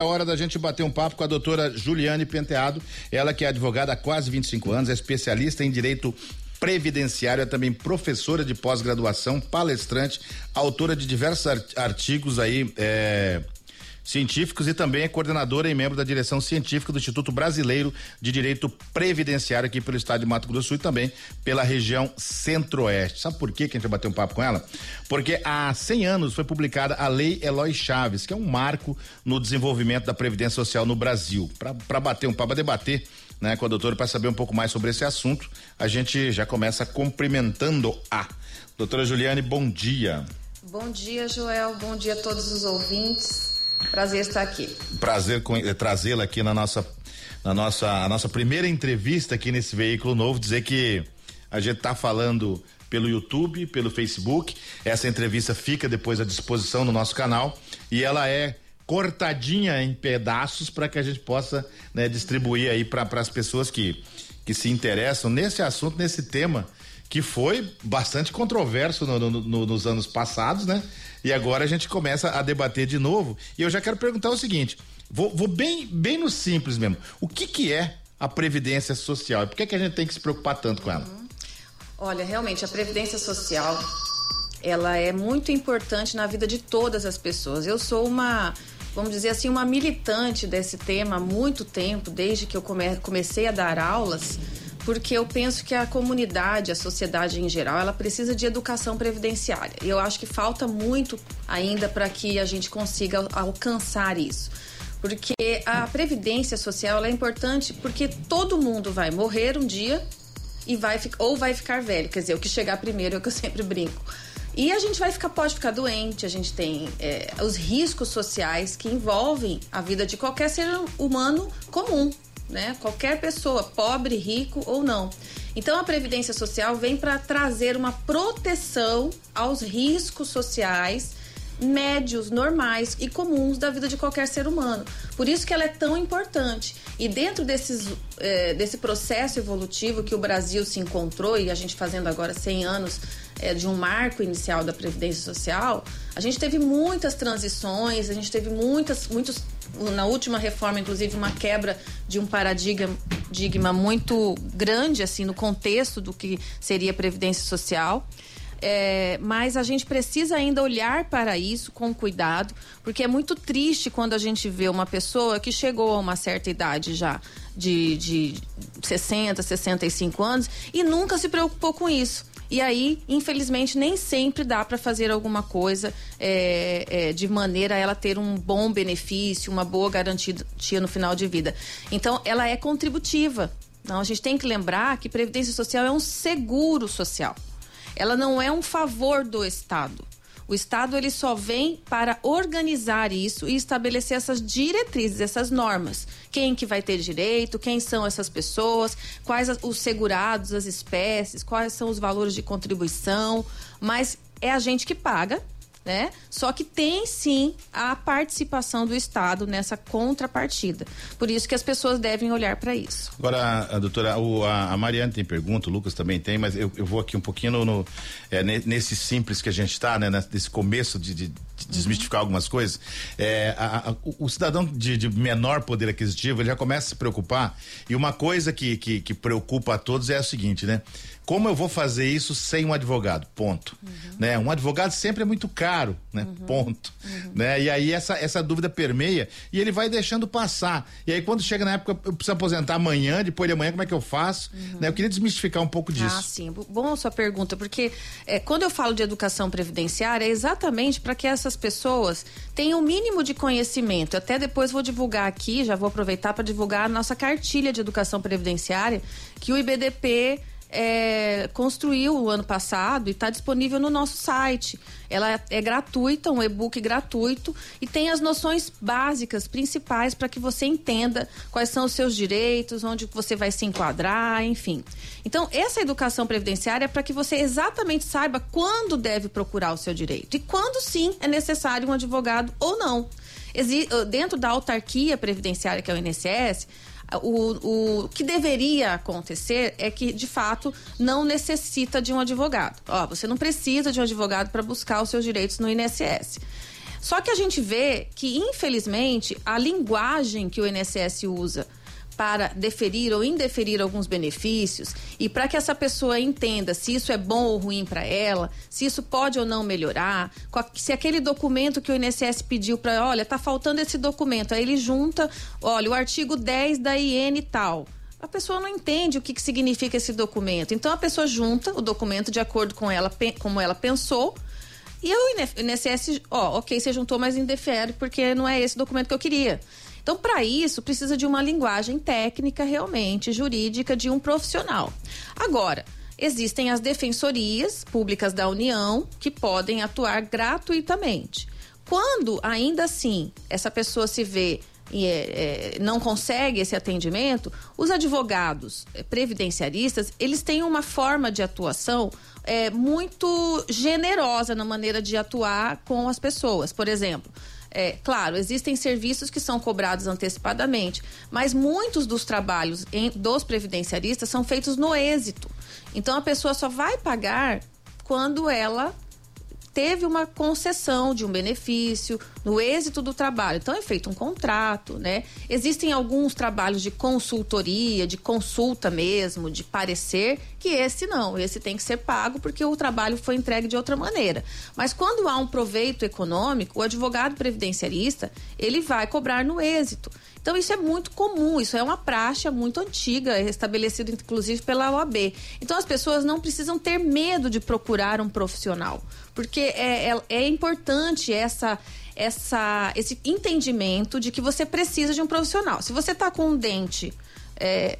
É hora da gente bater um papo com a doutora Juliane Penteado, ela que é advogada há quase 25 anos, é especialista em direito previdenciário, é também professora de pós-graduação, palestrante, autora de diversos artigos aí, é, científicos e também é coordenadora e membro da direção científica do Instituto Brasileiro de Direito Previdenciário aqui pelo estado de Mato Grosso do Sul e também pela região Centro-Oeste. Sabe por que que a gente vai bater um papo com ela? Porque há 100 anos foi publicada a Lei Eloy Chaves, que é um marco no desenvolvimento da previdência social no Brasil. Para bater um papo, debater né, com a doutora para saber um pouco mais sobre esse assunto, a gente já começa cumprimentando a doutora Juliane, bom dia. Bom dia, Joel. Bom dia a todos os ouvintes. Prazer estar aqui. Prazer eh, trazê-la aqui na nossa, na nossa, a nossa primeira entrevista aqui nesse veículo novo. Dizer que a gente está falando pelo YouTube, pelo Facebook. Essa entrevista fica depois à disposição no nosso canal e ela é cortadinha em pedaços para que a gente possa né, distribuir aí para as pessoas que, que se interessam nesse assunto, nesse tema que foi bastante controverso no, no, no, nos anos passados, né? E agora a gente começa a debater de novo. E eu já quero perguntar o seguinte: vou, vou bem, bem no simples mesmo. O que, que é a Previdência Social? E por que, que a gente tem que se preocupar tanto com ela? Uhum. Olha, realmente, a Previdência Social ela é muito importante na vida de todas as pessoas. Eu sou uma, vamos dizer assim, uma militante desse tema há muito tempo, desde que eu come, comecei a dar aulas porque eu penso que a comunidade, a sociedade em geral, ela precisa de educação previdenciária. E eu acho que falta muito ainda para que a gente consiga alcançar isso. Porque a previdência social é importante porque todo mundo vai morrer um dia e vai ou vai ficar velho, quer dizer, o que chegar primeiro é o que eu sempre brinco. E a gente vai ficar, pode ficar doente, a gente tem é, os riscos sociais que envolvem a vida de qualquer ser humano comum, né? Qualquer pessoa, pobre, rico ou não. Então a previdência social vem para trazer uma proteção aos riscos sociais médios, normais e comuns da vida de qualquer ser humano. Por isso que ela é tão importante. E dentro desses, é, desse processo evolutivo que o Brasil se encontrou, e a gente fazendo agora 100 anos é, de um marco inicial da Previdência Social, a gente teve muitas transições, a gente teve muitas, muitos na última reforma, inclusive, uma quebra de um paradigma muito grande, assim, no contexto do que seria previdência social. É, mas a gente precisa ainda olhar para isso com cuidado, porque é muito triste quando a gente vê uma pessoa que chegou a uma certa idade já, de, de 60, 65 anos, e nunca se preocupou com isso. E aí, infelizmente, nem sempre dá para fazer alguma coisa é, é, de maneira a ela ter um bom benefício, uma boa garantia no final de vida. Então, ela é contributiva. Não, a gente tem que lembrar que previdência social é um seguro social. Ela não é um favor do Estado. O Estado ele só vem para organizar isso e estabelecer essas diretrizes, essas normas. Quem que vai ter direito, quem são essas pessoas, quais os segurados, as espécies, quais são os valores de contribuição, mas é a gente que paga né? Só que tem sim a participação do Estado nessa contrapartida. Por isso que as pessoas devem olhar para isso. Agora, a doutora, o, a, a, Mariana tem pergunta, o Lucas também tem, mas eu, eu vou aqui um pouquinho no, no é, nesse simples que a gente está, né? Nesse começo de, de, de desmistificar uhum. algumas coisas. É, a, a, o cidadão de, de, menor poder aquisitivo, ele já começa a se preocupar. E uma coisa que, que, que preocupa a todos é a seguinte, né? Como eu vou fazer isso sem um advogado? Ponto. Uhum. Né? Um advogado sempre é muito caro, né? Uhum. Ponto. Uhum. Né? E aí essa, essa dúvida permeia e ele vai deixando passar. E aí quando chega na época, eu preciso aposentar amanhã, depois de amanhã, como é que eu faço? Uhum. Né? Eu queria desmistificar um pouco disso. Ah, sim. Bom a sua pergunta, porque é, quando eu falo de educação previdenciária, é exatamente para que essas pessoas tenham o mínimo de conhecimento. Até depois vou divulgar aqui, já vou aproveitar para divulgar a nossa cartilha de educação previdenciária, que o IBDP é, construiu o ano passado e está disponível no nosso site. Ela é gratuita, um e-book gratuito e tem as noções básicas, principais, para que você entenda quais são os seus direitos, onde você vai se enquadrar, enfim. Então, essa educação previdenciária é para que você exatamente saiba quando deve procurar o seu direito e quando sim é necessário um advogado ou não. Exi dentro da autarquia previdenciária, que é o INSS, o, o que deveria acontecer é que, de fato, não necessita de um advogado. Ó, você não precisa de um advogado para buscar os seus direitos no INSS. Só que a gente vê que, infelizmente, a linguagem que o INSS usa para deferir ou indeferir alguns benefícios e para que essa pessoa entenda se isso é bom ou ruim para ela, se isso pode ou não melhorar, se aquele documento que o INSS pediu para, olha, tá faltando esse documento, aí ele junta, olha, o artigo 10 da IN tal. A pessoa não entende o que, que significa esse documento. Então a pessoa junta o documento de acordo com ela, como ela pensou. E o INSS, ó, ok, você juntou, mas indefere, porque não é esse documento que eu queria. Então, para isso, precisa de uma linguagem técnica realmente, jurídica, de um profissional. Agora, existem as defensorias públicas da União que podem atuar gratuitamente. Quando, ainda assim, essa pessoa se vê e é, é, não consegue esse atendimento, os advogados é, previdenciaristas, eles têm uma forma de atuação é, muito generosa na maneira de atuar com as pessoas. Por exemplo, é, claro, existem serviços que são cobrados antecipadamente, mas muitos dos trabalhos em, dos previdenciaristas são feitos no êxito. Então a pessoa só vai pagar quando ela teve uma concessão de um benefício no êxito do trabalho. Então é feito um contrato, né? Existem alguns trabalhos de consultoria, de consulta mesmo, de parecer, que esse não, esse tem que ser pago porque o trabalho foi entregue de outra maneira. Mas quando há um proveito econômico, o advogado previdenciarista, ele vai cobrar no êxito. Então isso é muito comum, isso é uma praxe muito antiga, estabelecida inclusive pela OAB. Então as pessoas não precisam ter medo de procurar um profissional, porque é, é, é importante essa essa, esse entendimento de que você precisa de um profissional. Se você está com um dente é,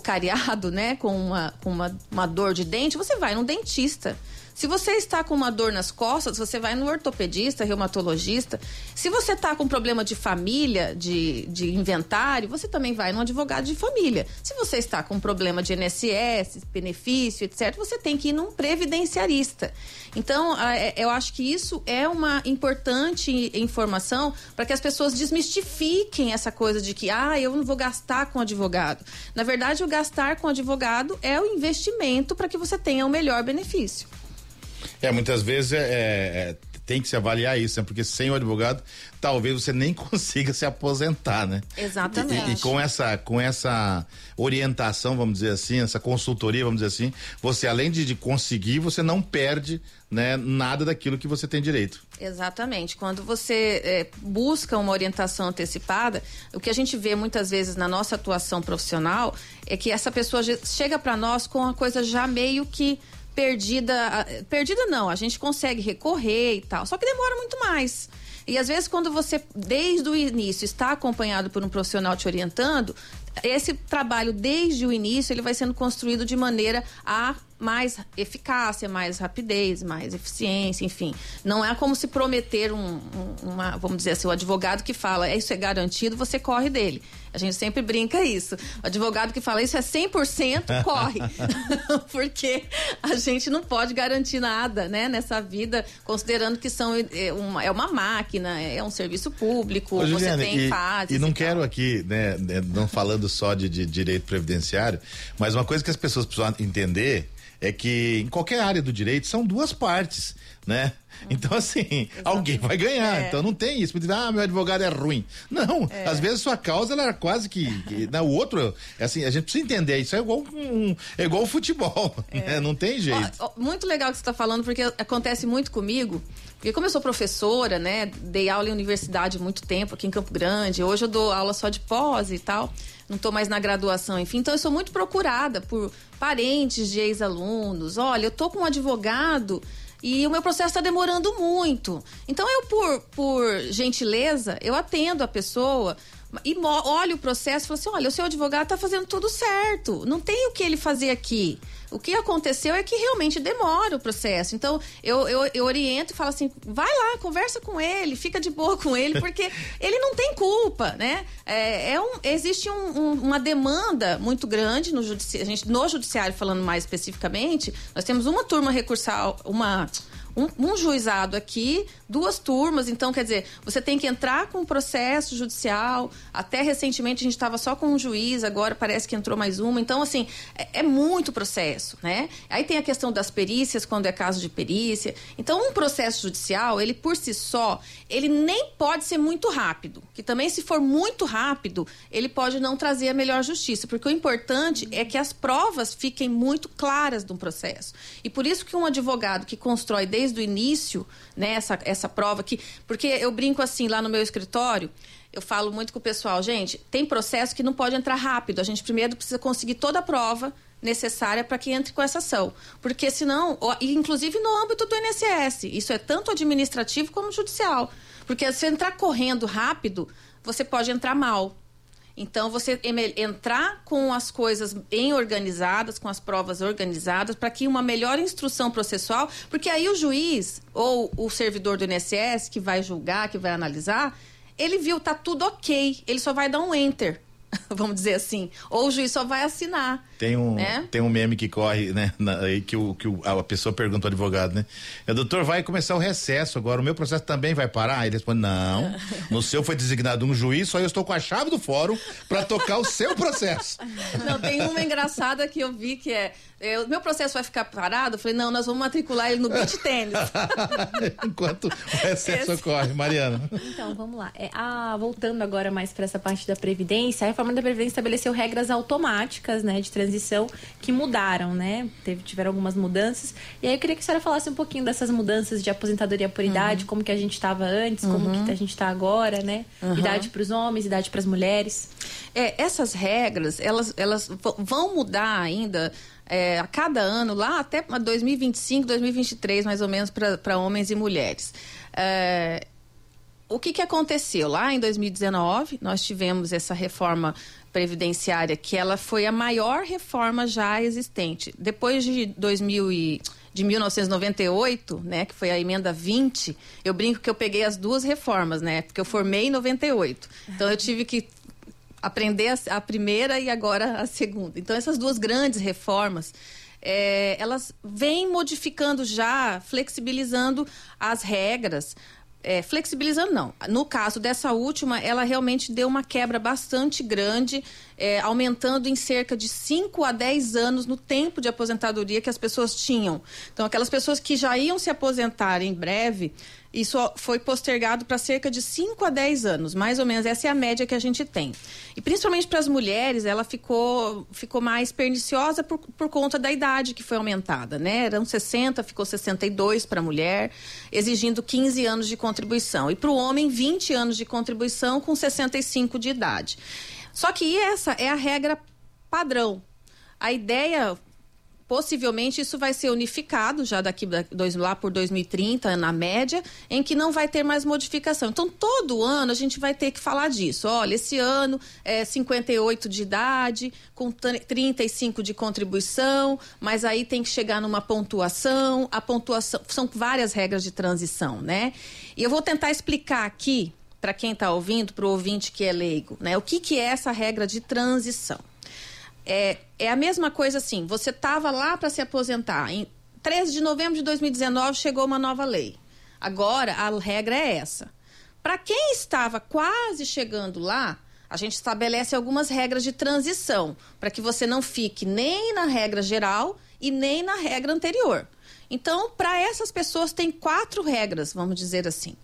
cariado, né, com, uma, com uma, uma dor de dente, você vai num dentista. Se você está com uma dor nas costas, você vai no ortopedista, reumatologista. Se você está com problema de família, de, de inventário, você também vai no advogado de família. Se você está com problema de INSS, benefício, etc., você tem que ir num previdenciarista. Então, é, eu acho que isso é uma importante informação para que as pessoas desmistifiquem essa coisa de que, ah, eu não vou gastar com advogado. Na verdade, o gastar com advogado é o investimento para que você tenha o melhor benefício. É, muitas vezes é, é, tem que se avaliar isso, né? Porque sem o advogado, talvez você nem consiga se aposentar, né? Exatamente. E, e, com essa, com essa orientação, vamos dizer assim, essa consultoria, vamos dizer assim, você além de, de conseguir, você não perde, né, nada daquilo que você tem direito. Exatamente. Quando você é, busca uma orientação antecipada, o que a gente vê muitas vezes na nossa atuação profissional é que essa pessoa chega para nós com a coisa já meio que perdida. Perdida não, a gente consegue recorrer e tal, só que demora muito mais. E às vezes, quando você, desde o início, está acompanhado por um profissional te orientando, esse trabalho, desde o início, ele vai sendo construído de maneira a mais eficácia, mais rapidez, mais eficiência, enfim. Não é como se prometer um, um, uma, vamos dizer assim, o advogado que fala, é isso é garantido, você corre dele. A gente sempre brinca isso. O advogado que fala isso é 100% corre. Porque a gente não pode garantir nada, né, nessa vida, considerando que são é uma, é uma máquina, é um serviço público, Ô, Juliana, você tem e, fases. E não e quero aqui, né, né, não falando só de, de direito previdenciário, mas uma coisa que as pessoas precisam entender é que em qualquer área do direito são duas partes, né? Então, assim, Exatamente. alguém vai ganhar. É. Então não tem isso. Ah, meu advogado é ruim. Não, é. às vezes sua causa ela era quase que. o outro, assim, a gente precisa entender. Isso é igual um, é igual futebol. É. Né? Não tem jeito. Ó, ó, muito legal que você está falando, porque acontece muito comigo. Porque como eu sou professora, né? Dei aula em universidade há muito tempo aqui em Campo Grande. Hoje eu dou aula só de pós e tal. Não estou mais na graduação, enfim. Então eu sou muito procurada por parentes de ex-alunos. Olha, eu tô com um advogado e o meu processo está demorando muito. Então eu, por, por gentileza, eu atendo a pessoa e olho o processo e falo assim: olha, o seu advogado está fazendo tudo certo. Não tem o que ele fazer aqui. O que aconteceu é que realmente demora o processo. Então, eu, eu, eu oriento e falo assim: vai lá, conversa com ele, fica de boa com ele, porque ele não tem culpa, né? É, é um, existe um, um, uma demanda muito grande no judiciário, no judiciário, falando mais especificamente, nós temos uma turma recursal, uma um, um, juizado aqui, duas turmas, então quer dizer, você tem que entrar com um processo judicial. Até recentemente a gente estava só com um juiz, agora parece que entrou mais uma. Então, assim, é, é, muito processo, né? Aí tem a questão das perícias, quando é caso de perícia. Então, um processo judicial, ele por si só, ele nem pode ser muito rápido. Que também, se for muito rápido, ele pode não trazer a melhor justiça. Porque o importante é que as provas fiquem muito claras no processo. E por isso que um advogado que constrói desde desde o início, né, essa, essa prova aqui, porque eu brinco assim lá no meu escritório, eu falo muito com o pessoal, gente, tem processo que não pode entrar rápido. A gente primeiro precisa conseguir toda a prova necessária para que entre com essa ação. Porque senão, inclusive no âmbito do INSS, isso é tanto administrativo como judicial. Porque se entrar correndo rápido, você pode entrar mal. Então, você entrar com as coisas bem organizadas, com as provas organizadas, para que uma melhor instrução processual, porque aí o juiz ou o servidor do INSS que vai julgar, que vai analisar, ele viu, tá tudo ok, ele só vai dar um enter. vamos dizer assim. Ou o juiz só vai assinar. Tem um, né? tem um meme que corre, né? Na, aí que, o, que o, a pessoa pergunta ao advogado, né? O doutor, vai começar o recesso agora, o meu processo também vai parar? Ele responde, não. No seu foi designado um juiz, só eu estou com a chave do fórum para tocar o seu processo. Não, tem uma engraçada que eu vi que é o meu processo vai ficar parado? Eu falei, não, nós vamos matricular ele no beach tênis. Enquanto o recesso Esse... ocorre. Mariana. Então, vamos lá. É, ah, voltando agora mais para essa parte da Previdência, a reforma da Previdência estabeleceu regras automáticas né, de transição que mudaram, né? Teve, tiveram algumas mudanças. E aí eu queria que a senhora falasse um pouquinho dessas mudanças de aposentadoria por idade, uhum. como que a gente estava antes, como uhum. que a gente está agora, né? Uhum. Idade para os homens, idade para as mulheres. É, essas regras, elas, elas vão mudar ainda é, a cada ano, lá até 2025, 2023, mais ou menos, para homens e mulheres. É, o que, que aconteceu? Lá em 2019, nós tivemos essa reforma previdenciária, que ela foi a maior reforma já existente. Depois de 2000 e de 1998, né, que foi a emenda 20, eu brinco que eu peguei as duas reformas, né, porque eu formei em 98. Então eu tive que aprender a, a primeira e agora a segunda. Então, essas duas grandes reformas, é, elas vêm modificando já, flexibilizando as regras. É, flexibilizando não. No caso dessa última, ela realmente deu uma quebra bastante grande, é, aumentando em cerca de 5 a 10 anos no tempo de aposentadoria que as pessoas tinham. Então, aquelas pessoas que já iam se aposentar em breve, isso foi postergado para cerca de 5 a 10 anos, mais ou menos. Essa é a média que a gente tem. E principalmente para as mulheres, ela ficou, ficou mais perniciosa por, por conta da idade que foi aumentada, né? Eram 60, ficou 62 para a mulher, exigindo 15 anos de contribuição. E para o homem, 20 anos de contribuição com 65 de idade. Só que essa é a regra padrão. A ideia Possivelmente isso vai ser unificado já daqui lá por 2030, na média, em que não vai ter mais modificação. Então, todo ano a gente vai ter que falar disso. Olha, esse ano é 58 de idade, com 35 de contribuição, mas aí tem que chegar numa pontuação. A pontuação são várias regras de transição, né? E eu vou tentar explicar aqui para quem está ouvindo, para o ouvinte que é leigo, né? O que, que é essa regra de transição? é, é a mesma coisa assim, você estava lá para se aposentar. Em 13 de novembro de 2019 chegou uma nova lei. Agora a regra é essa. Para quem estava quase chegando lá, a gente estabelece algumas regras de transição para que você não fique nem na regra geral e nem na regra anterior. Então, para essas pessoas tem quatro regras, vamos dizer assim.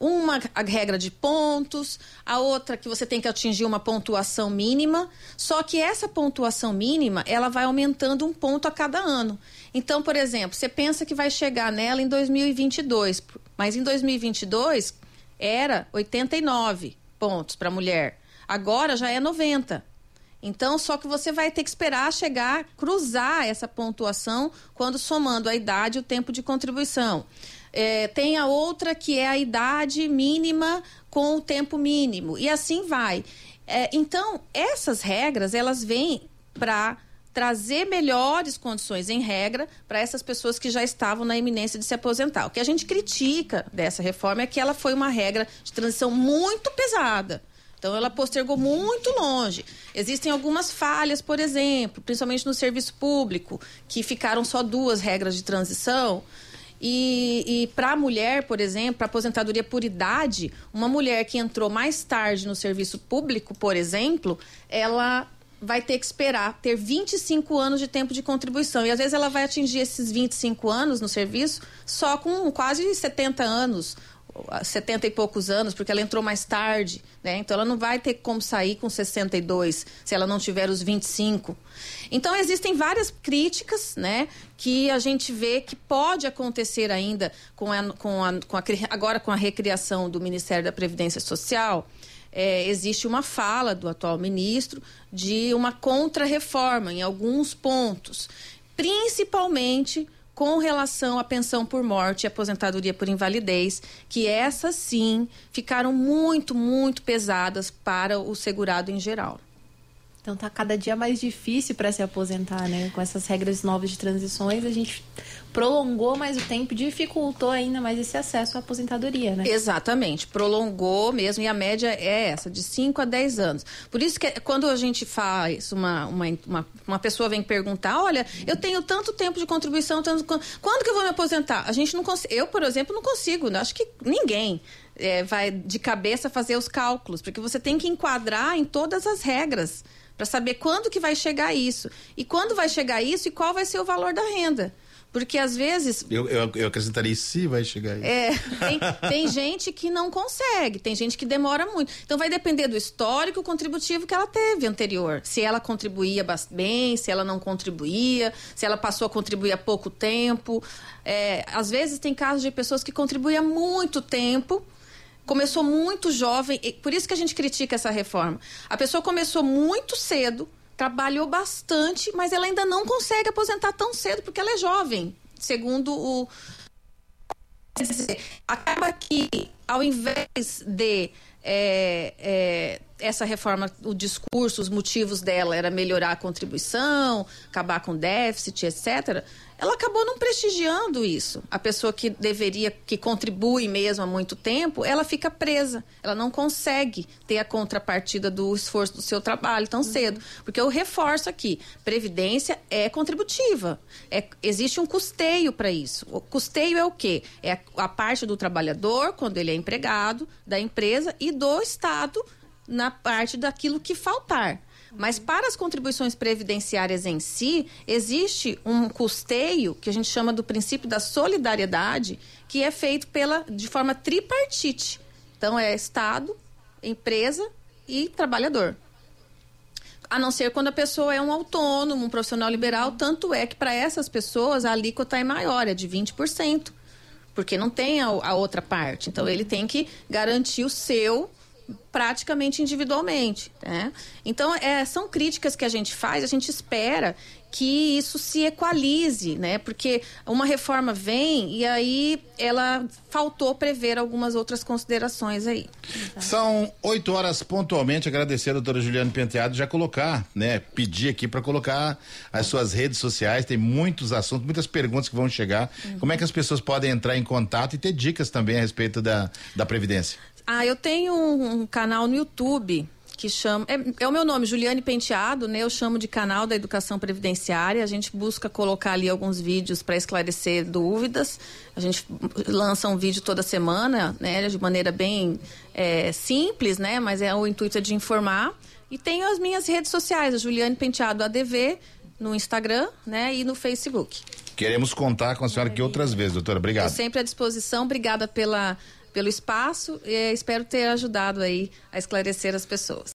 Uma a regra de pontos, a outra que você tem que atingir uma pontuação mínima, só que essa pontuação mínima, ela vai aumentando um ponto a cada ano. Então, por exemplo, você pensa que vai chegar nela em 2022, mas em 2022 era 89 pontos para mulher. Agora já é 90. Então, só que você vai ter que esperar chegar, cruzar essa pontuação quando somando a idade e o tempo de contribuição. É, tem a outra que é a idade mínima com o tempo mínimo. E assim vai. É, então, essas regras, elas vêm para trazer melhores condições em regra para essas pessoas que já estavam na iminência de se aposentar. O que a gente critica dessa reforma é que ela foi uma regra de transição muito pesada. Então, ela postergou muito longe. Existem algumas falhas, por exemplo, principalmente no serviço público, que ficaram só duas regras de transição E, e para a mulher, por exemplo, para aposentadoria por idade, uma mulher que entrou mais tarde no serviço público, por exemplo, ela vai ter que esperar ter 25 anos de tempo de contribuição. E às vezes ela vai atingir esses 25 anos no serviço só com quase 70 anos 70 e poucos anos, porque ela entrou mais tarde, né? Então ela não vai ter como sair com 62 se ela não tiver os 25. Então existem várias críticas, né, que a gente vê que pode acontecer ainda com a, com a, com a agora com a recriação do Ministério da Previdência Social. É, existe uma fala do atual ministro de uma contrarreforma em alguns pontos, principalmente com relação à pensão por morte e aposentadoria por invalidez, que essas sim ficaram muito, muito pesadas para o segurado em geral. Então tá cada dia mais difícil para se aposentar, né? Com essas regras novas de transições, a gente prolongou mais o tempo, dificultou ainda mais esse acesso à aposentadoria, né? Exatamente, prolongou mesmo e a média é essa, de 5 a 10 anos. Por isso que quando a gente faz, uma, uma, uma, pessoa vem perguntar, olha, eu tenho tanto tempo de contribuição, tanto, quando que eu vou me aposentar? A gente não consegue, eu, por exemplo, não consigo, acho que ninguém. É, vai de cabeça fazer os cálculos, porque você tem que enquadrar em todas as regras para saber quando que vai chegar isso. E quando vai chegar isso e qual vai ser o valor da renda. Porque às vezes. Eu, eu, eu acrescentaria se vai chegar isso. É, tem, tem, gente que não consegue, tem gente que demora muito. Então vai depender do histórico contributivo que ela teve anterior. Se ela contribuía bem, se ela não contribuía, se ela passou a contribuir há pouco tempo. É, às vezes tem casos de pessoas que contribuem há muito tempo começou muito jovem, por isso que a gente critica essa reforma. A pessoa começou muito cedo, trabalhou bastante, mas ela ainda não consegue aposentar tão cedo porque ela é jovem, segundo o acaba que ao invés de é, é, essa reforma, o discurso, os motivos dela era melhorar a contribuição, acabar com déficit, etc ela acabou não prestigiando isso. A pessoa que deveria, que contribui mesmo há muito tempo, ela fica presa. Ela não consegue ter a contrapartida do esforço do seu trabalho tão uhum. cedo. Porque eu reforço aqui: previdência é contributiva. É, existe um custeio para isso. O custeio é o quê? É a, a parte do trabalhador, quando ele é empregado, da empresa e do Estado na parte daquilo que faltar. Mas para as contribuições previdenciárias em si, existe um custeio que a gente chama do princípio da solidariedade, que é feito pela de forma tripartite. Então é Estado, empresa e trabalhador. A não ser quando a pessoa é um autônomo, um profissional liberal, tanto é que para essas pessoas a alíquota é maior, é de 20%, porque não tem a, a outra parte. Então ele tem que garantir o seu praticamente individualmente. Né? Então, é, são críticas que a gente faz, a gente espera que isso se equalize, né? Porque uma reforma vem e aí ela faltou prever algumas outras considerações aí. São oito horas pontualmente. Agradecer a doutora Juliane Penteado já colocar, né? Pedir aqui para colocar as suas redes sociais. Tem muitos assuntos, muitas perguntas que vão chegar. Uhum. Como é que as pessoas podem entrar em contato e ter dicas também a respeito da, da Previdência? Ah, eu tenho um, um canal no YouTube que chama. É, é, o meu nome, Juliane Penteado, né? Eu chamo de canal da Educação Previdenciária. A gente busca colocar ali alguns vídeos para esclarecer dúvidas. A gente lança um vídeo toda semana, né? De maneira bem é, simples, né? Mas é o intuito é de informar. E tenho as minhas redes sociais, a Juliane Penteado ADV, no Instagram, né? E no Facebook. Queremos contar com a senhora aqui outras vezes, doutora. Obrigado. Eu sempre à disposição. Obrigada pela pelo espaço e espero ter ajudado aí a esclarecer as pessoas.